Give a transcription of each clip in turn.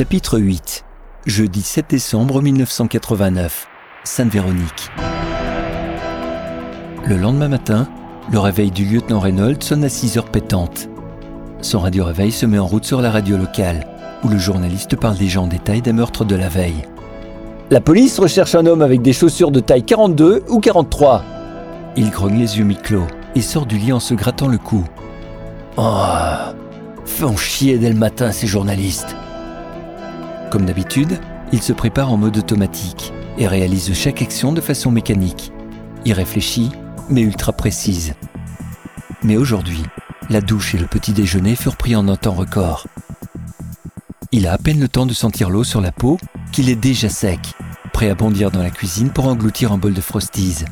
Chapitre 8 Jeudi 7 décembre 1989 Sainte-Véronique Le lendemain matin, le réveil du lieutenant Reynolds sonne à 6 heures pétantes. Son radio-réveil se met en route sur la radio locale, où le journaliste parle déjà en détail des meurtres de la veille. La police recherche un homme avec des chaussures de taille 42 ou 43. Il grogne les yeux mi-clos et sort du lit en se grattant le cou. Oh, font chier dès le matin ces journalistes. Comme d'habitude, il se prépare en mode automatique et réalise chaque action de façon mécanique. Il réfléchit, mais ultra précise. Mais aujourd'hui, la douche et le petit déjeuner furent pris en un temps record. Il a à peine le temps de sentir l'eau sur la peau qu'il est déjà sec, prêt à bondir dans la cuisine pour engloutir un bol de frosties,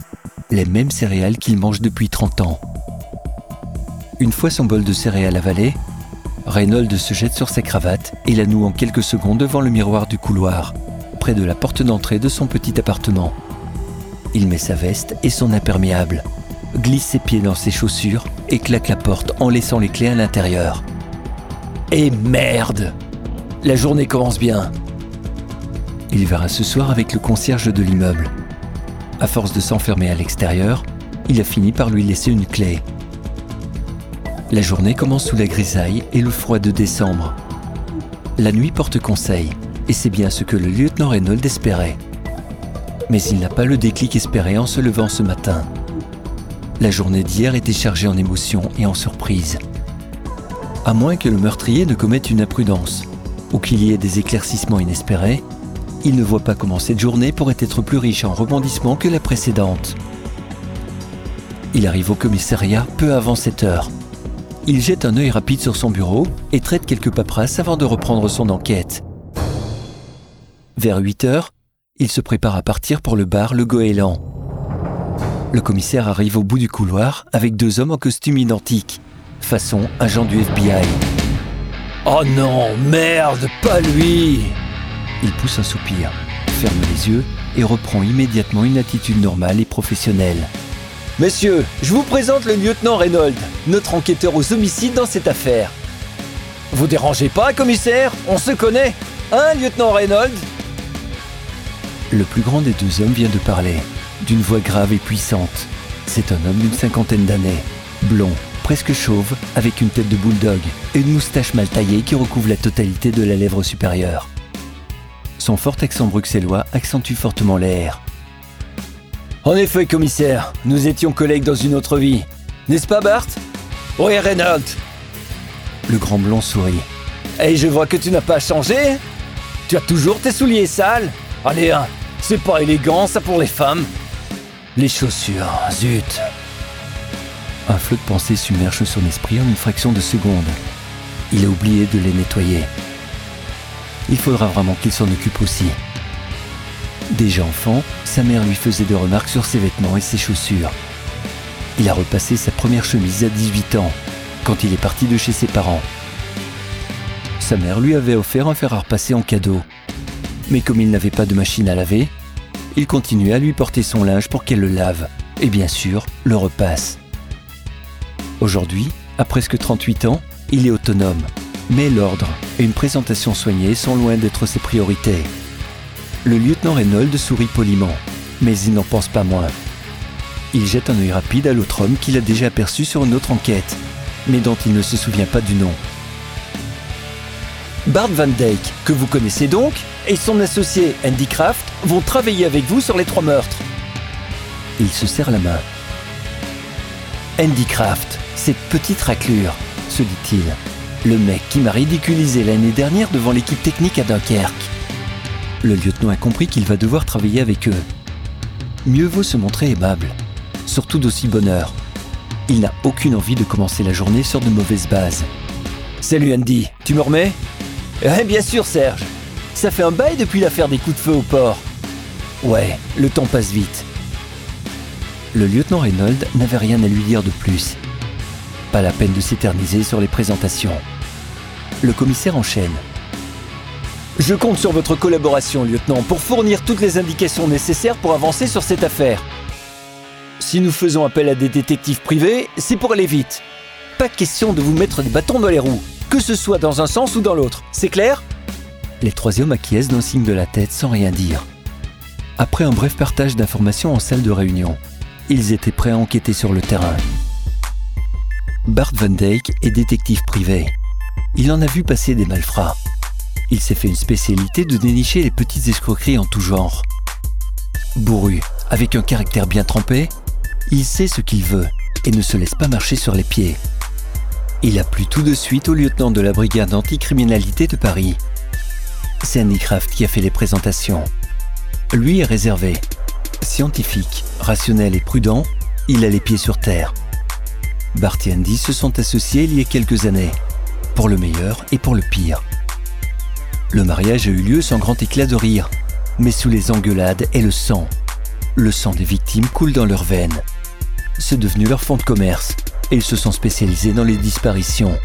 les mêmes céréales qu'il mange depuis 30 ans. Une fois son bol de céréales avalé, Reynolds se jette sur ses cravates et la noue en quelques secondes devant le miroir du couloir, près de la porte d'entrée de son petit appartement. Il met sa veste et son imperméable, glisse ses pieds dans ses chaussures et claque la porte en laissant les clés à l'intérieur. Et merde La journée commence bien. Il verra ce soir avec le concierge de l'immeuble. À force de s'enfermer à l'extérieur, il a fini par lui laisser une clé. La journée commence sous la grisaille et le froid de décembre. La nuit porte conseil, et c'est bien ce que le lieutenant Reynolds espérait. Mais il n'a pas le déclic espéré en se levant ce matin. La journée d'hier était chargée en émotions et en surprises. À moins que le meurtrier ne commette une imprudence, ou qu'il y ait des éclaircissements inespérés, il ne voit pas comment cette journée pourrait être plus riche en rebondissements que la précédente. Il arrive au commissariat peu avant 7 heures il jette un œil rapide sur son bureau et traite quelques paperasses avant de reprendre son enquête. Vers 8 heures, il se prépare à partir pour le bar Le Goéland. Le commissaire arrive au bout du couloir avec deux hommes en costume identique, façon agent du FBI. Oh non, merde, pas lui Il pousse un soupir, ferme les yeux et reprend immédiatement une attitude normale et professionnelle. Messieurs, je vous présente le lieutenant Reynolds, notre enquêteur aux homicides dans cette affaire. Vous dérangez pas, commissaire? On se connaît Hein, lieutenant Reynolds? Le plus grand des deux hommes vient de parler, d'une voix grave et puissante. C'est un homme d'une cinquantaine d'années, blond, presque chauve, avec une tête de bulldog et une moustache mal taillée qui recouvre la totalité de la lèvre supérieure. Son fort accent bruxellois accentue fortement l'air. En effet, commissaire, nous étions collègues dans une autre vie. N'est-ce pas, Bart Oui, Reynolds. Le grand blond sourit. Et je vois que tu n'as pas changé. Tu as toujours tes souliers sales. Allez, hein, c'est pas élégant ça pour les femmes. Les chaussures, zut. Un flot de pensée submerge son esprit en une fraction de seconde. Il a oublié de les nettoyer. Il faudra vraiment qu'il s'en occupe aussi. Déjà enfant, sa mère lui faisait des remarques sur ses vêtements et ses chaussures. Il a repassé sa première chemise à 18 ans, quand il est parti de chez ses parents. Sa mère lui avait offert un fer à repasser en cadeau. Mais comme il n'avait pas de machine à laver, il continuait à lui porter son linge pour qu'elle le lave, et bien sûr, le repasse. Aujourd'hui, à presque 38 ans, il est autonome, mais l'ordre et une présentation soignée sont loin d'être ses priorités. Le lieutenant Reynolds sourit poliment, mais il n'en pense pas moins. Il jette un œil rapide à l'autre homme qu'il a déjà aperçu sur une autre enquête, mais dont il ne se souvient pas du nom. Bart Van Dyke, que vous connaissez donc, et son associé Andy Kraft vont travailler avec vous sur les trois meurtres. Il se serre la main. Andy Kraft, cette petite raclure, se dit-il. Le mec qui m'a ridiculisé l'année dernière devant l'équipe technique à Dunkerque. Le lieutenant a compris qu'il va devoir travailler avec eux. Mieux vaut se montrer aimable, surtout d'aussi bonne heure. Il n'a aucune envie de commencer la journée sur de mauvaises bases. Salut Andy, tu me remets? Eh bien sûr Serge. Ça fait un bail depuis l'affaire des coups de feu au port. Ouais, le temps passe vite. Le lieutenant Reynolds n'avait rien à lui dire de plus. Pas la peine de s'éterniser sur les présentations. Le commissaire enchaîne. Je compte sur votre collaboration, lieutenant, pour fournir toutes les indications nécessaires pour avancer sur cette affaire. Si nous faisons appel à des détectives privés, c'est pour aller vite. Pas question de vous mettre des bâtons dans les roues, que ce soit dans un sens ou dans l'autre. C'est clair? Les trois acquiescent d'un signe de la tête sans rien dire. Après un bref partage d'informations en salle de réunion, ils étaient prêts à enquêter sur le terrain. Bart Van Dijk est détective privé. Il en a vu passer des malfrats. Il s'est fait une spécialité de dénicher les petites escroqueries en tout genre. Bourru, avec un caractère bien trempé, il sait ce qu'il veut et ne se laisse pas marcher sur les pieds. Il a plu tout de suite au lieutenant de la brigade anticriminalité de Paris. C'est Annie Kraft qui a fait les présentations. Lui est réservé. Scientifique, rationnel et prudent, il a les pieds sur terre. Bart et Andy se sont associés il y a quelques années, pour le meilleur et pour le pire. Le mariage a eu lieu sans grand éclat de rire, mais sous les engueulades et le sang. Le sang des victimes coule dans leurs veines. C'est devenu leur fond de commerce, et ils se sont spécialisés dans les disparitions.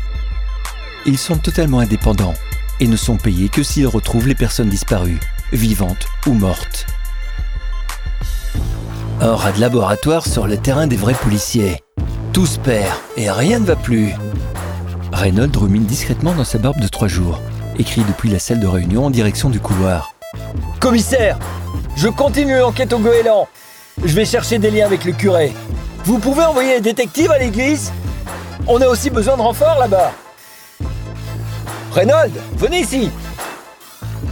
Ils sont totalement indépendants et ne sont payés que s'ils retrouvent les personnes disparues, vivantes ou mortes. Un rat de laboratoire sur le terrain des vrais policiers. Tout se perd et rien ne va plus. Reynolds rumine discrètement dans sa barbe de trois jours, écrit depuis la salle de réunion en direction du couloir. Commissaire, je continue l'enquête au goéland. Je vais chercher des liens avec le curé. Vous pouvez envoyer les détectives à l'église? On a aussi besoin de renforts là-bas. Reynolds, venez ici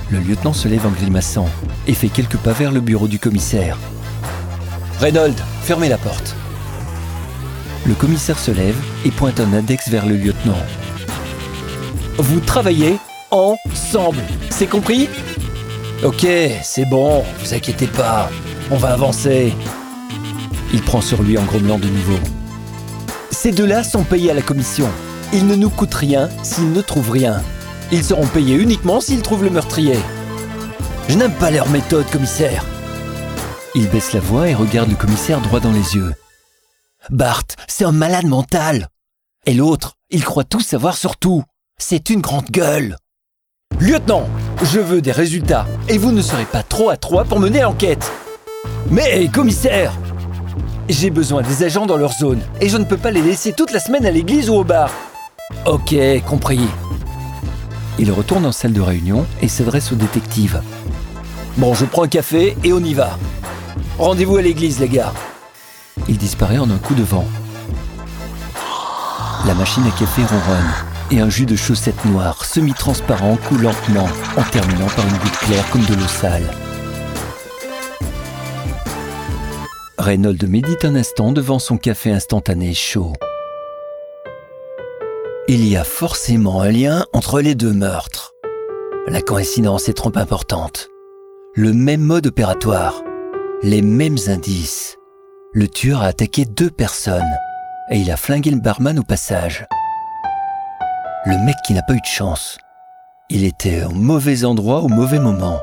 Le lieutenant se lève en grimaçant et fait quelques pas vers le bureau du commissaire. Reynolds, fermez la porte. Le commissaire se lève et pointe un index vers le lieutenant. Vous travaillez ensemble, c'est compris? Ok, c'est bon, vous inquiétez pas, on va avancer. Il prend sur lui en grommelant de nouveau. Ces deux-là sont payés à la commission. Ils ne nous coûtent rien s'ils ne trouvent rien. Ils seront payés uniquement s'ils trouvent le meurtrier. Je n'aime pas leur méthode, commissaire. Il baisse la voix et regarde le commissaire droit dans les yeux. Bart, c'est un malade mental. Et l'autre, il croit tout savoir sur tout. C'est une grande gueule. Lieutenant, je veux des résultats et vous ne serez pas trop à trois pour mener l'enquête. Mais, commissaire, j'ai besoin des agents dans leur zone et je ne peux pas les laisser toute la semaine à l'église ou au bar. Ok, compris. Il retourne en salle de réunion et s'adresse au détective. Bon, je prends un café et on y va. Rendez-vous à l'église, les gars. Il disparaît en un coup de vent. La machine à café ronronne et un jus de chaussettes noires semi-transparent coule lentement en terminant par une goutte claire comme de l'eau sale. Reynolds médite un instant devant son café instantané chaud. Il y a forcément un lien entre les deux meurtres. La coïncidence est trop importante. Le même mode opératoire, les mêmes indices. Le tueur a attaqué deux personnes et il a flingué le barman au passage. Le mec qui n'a pas eu de chance. Il était au mauvais endroit au mauvais moment.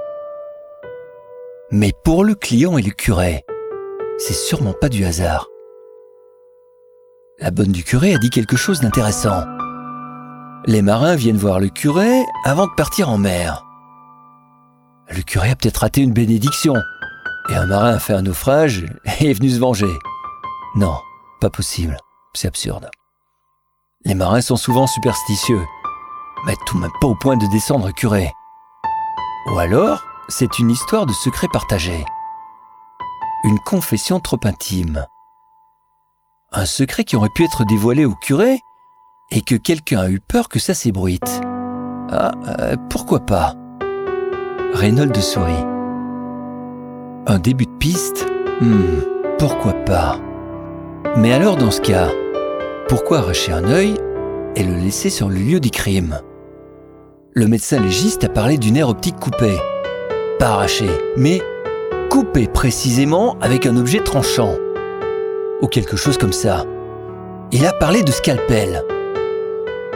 Mais pour le client et le curé, c'est sûrement pas du hasard. La bonne du curé a dit quelque chose d'intéressant. Les marins viennent voir le curé avant de partir en mer. Le curé a peut-être raté une bénédiction. Et un marin a fait un naufrage et est venu se venger. Non, pas possible. C'est absurde. Les marins sont souvent superstitieux, mais tout même pas au point de descendre curé. Ou alors, c'est une histoire de secret partagé. Une confession trop intime. Un secret qui aurait pu être dévoilé au curé et que quelqu'un a eu peur que ça s'ébruite. Ah, euh, pourquoi pas? Reynolds sourit. Un début de piste? Hmm, pourquoi pas? Mais alors dans ce cas, pourquoi arracher un œil et le laisser sur le lieu du crime Le médecin légiste a parlé d'une aire optique coupée. Pas arrachée, mais coupée précisément avec un objet tranchant. Ou quelque chose comme ça. Il a parlé de scalpel.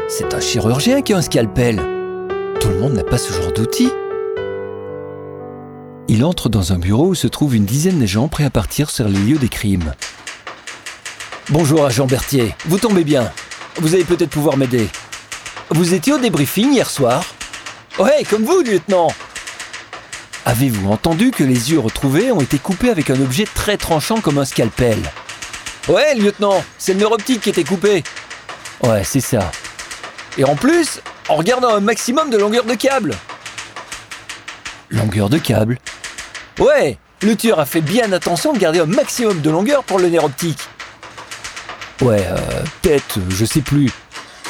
C'est un chirurgien qui a un scalpel. Tout le monde n'a pas ce genre d'outil. Il entre dans un bureau où se trouvent une dizaine de gens prêts à partir sur les lieux des crimes. Bonjour, agent Berthier. Vous tombez bien. Vous allez peut-être pouvoir m'aider. Vous étiez au débriefing hier soir Ouais, comme vous, lieutenant. Avez-vous entendu que les yeux retrouvés ont été coupés avec un objet très tranchant comme un scalpel? Ouais, lieutenant, c'est le nerf optique qui était coupé. Ouais, c'est ça. Et en plus, en regardant un maximum de longueur de câble. Longueur de câble? Ouais, le tueur a fait bien attention de garder un maximum de longueur pour le nerf optique. Ouais, euh, peut-être, je sais plus.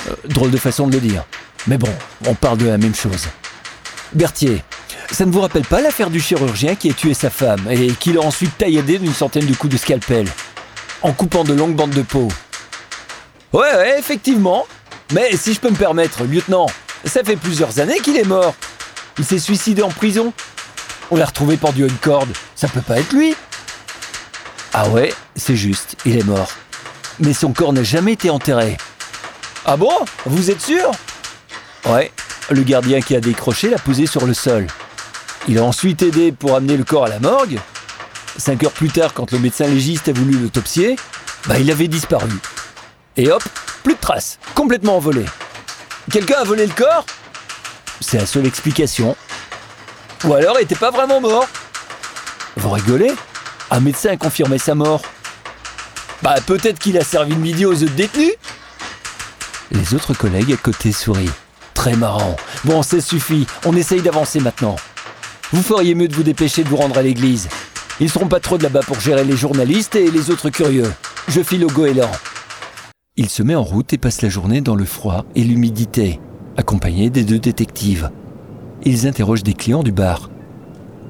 Euh, drôle de façon de le dire. Mais bon, on parle de la même chose. Berthier, ça ne vous rappelle pas l'affaire du chirurgien qui a tué sa femme et qui l'a ensuite tailladé d'une centaine de coups de scalpel en coupant de longues bandes de peau? Ouais, ouais, effectivement. Mais si je peux me permettre, lieutenant, ça fait plusieurs années qu'il est mort. Il s'est suicidé en prison. On l'a retrouvé pendu à une corde. Ça peut pas être lui. Ah ouais, c'est juste, il est mort. Mais son corps n'a jamais été enterré. Ah bon? Vous êtes sûr? Ouais, le gardien qui a décroché l'a posé sur le sol. Il a ensuite aidé pour amener le corps à la morgue. Cinq heures plus tard, quand le médecin légiste a voulu l'autopsier, bah il avait disparu. Et hop, plus de traces, complètement envolé. Quelqu'un a volé le corps? C'est la seule explication. Ou alors il était pas vraiment mort. Vous rigolez? Un médecin a confirmé sa mort. Bah peut-être qu'il a servi de midi aux autres détenus Les autres collègues à côté sourient. Très marrant. Bon, ça suffit, on essaye d'avancer maintenant. Vous feriez mieux de vous dépêcher de vous rendre à l'église. Ils seront pas trop de là-bas pour gérer les journalistes et les autres curieux. Je file au goéland. Il se met en route et passe la journée dans le froid et l'humidité, accompagné des deux détectives. Ils interrogent des clients du bar,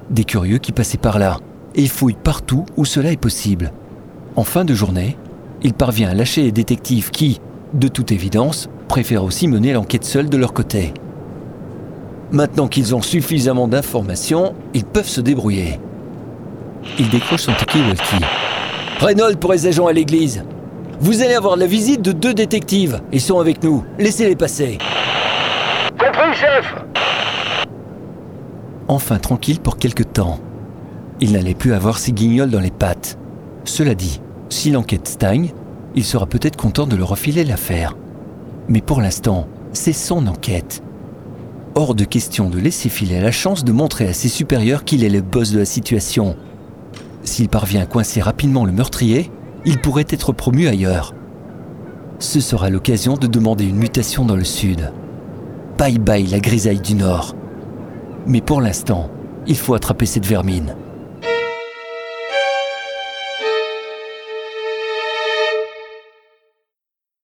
des curieux qui passaient par là, et fouillent partout où cela est possible. En fin de journée, il parvient à lâcher les détectives qui, de toute évidence, préfèrent aussi mener l'enquête seuls de leur côté. Maintenant qu'ils ont suffisamment d'informations, ils peuvent se débrouiller. Il décroche son ticket walkie. Reynolds pour les agents à l'église. Vous allez avoir la visite de deux détectives. Ils sont avec nous. Laissez-les passer. Compris, chef Enfin tranquille pour quelque temps. Il n'allait plus avoir ses guignols dans les pattes. Cela dit, si l'enquête stagne, il sera peut-être content de leur refiler l'affaire. Mais pour l'instant, c'est son enquête. Hors de question de laisser filer la chance de montrer à ses supérieurs qu'il est le boss de la situation. S'il parvient à coincer rapidement le meurtrier, il pourrait être promu ailleurs. Ce sera l'occasion de demander une mutation dans le sud. Bye bye la grisaille du nord. Mais pour l'instant, il faut attraper cette vermine.